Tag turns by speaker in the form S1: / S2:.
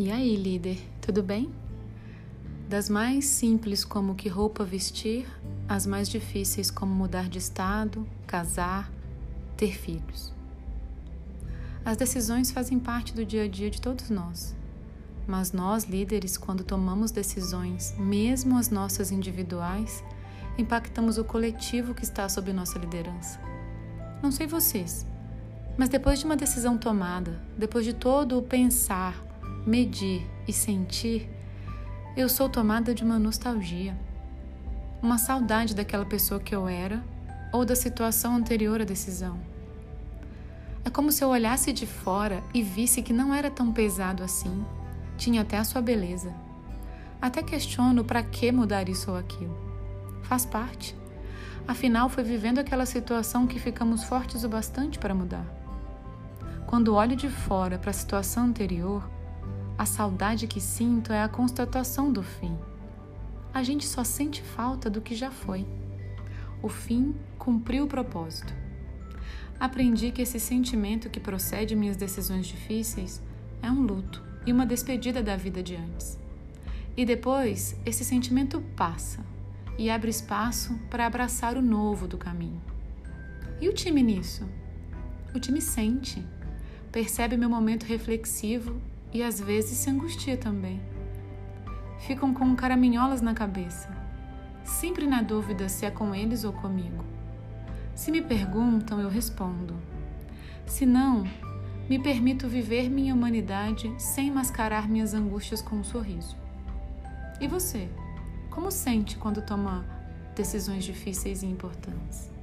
S1: E aí, líder, tudo bem? Das mais simples, como que roupa vestir, às mais difíceis, como mudar de estado, casar, ter filhos. As decisões fazem parte do dia a dia de todos nós. Mas nós, líderes, quando tomamos decisões, mesmo as nossas individuais, impactamos o coletivo que está sob nossa liderança. Não sei vocês, mas depois de uma decisão tomada, depois de todo o pensar, medir e sentir, eu sou tomada de uma nostalgia, uma saudade daquela pessoa que eu era ou da situação anterior à decisão. É como se eu olhasse de fora e visse que não era tão pesado assim, tinha até a sua beleza. Até questiono para que mudar isso ou aquilo. Faz parte. Afinal, foi vivendo aquela situação que ficamos fortes o bastante para mudar. Quando olho de fora para a situação anterior, a saudade que sinto é a constatação do fim. A gente só sente falta do que já foi. O fim cumpriu o propósito. Aprendi que esse sentimento que procede minhas decisões difíceis é um luto e uma despedida da vida de antes. E depois, esse sentimento passa e abre espaço para abraçar o novo do caminho. E o time nisso? O time sente, percebe meu momento reflexivo e às vezes se angustia também. Ficam com caraminholas na cabeça, sempre na dúvida se é com eles ou comigo. Se me perguntam, eu respondo. Se não, me permito viver minha humanidade sem mascarar minhas angústias com um sorriso. E você? Como sente quando toma decisões difíceis e importantes?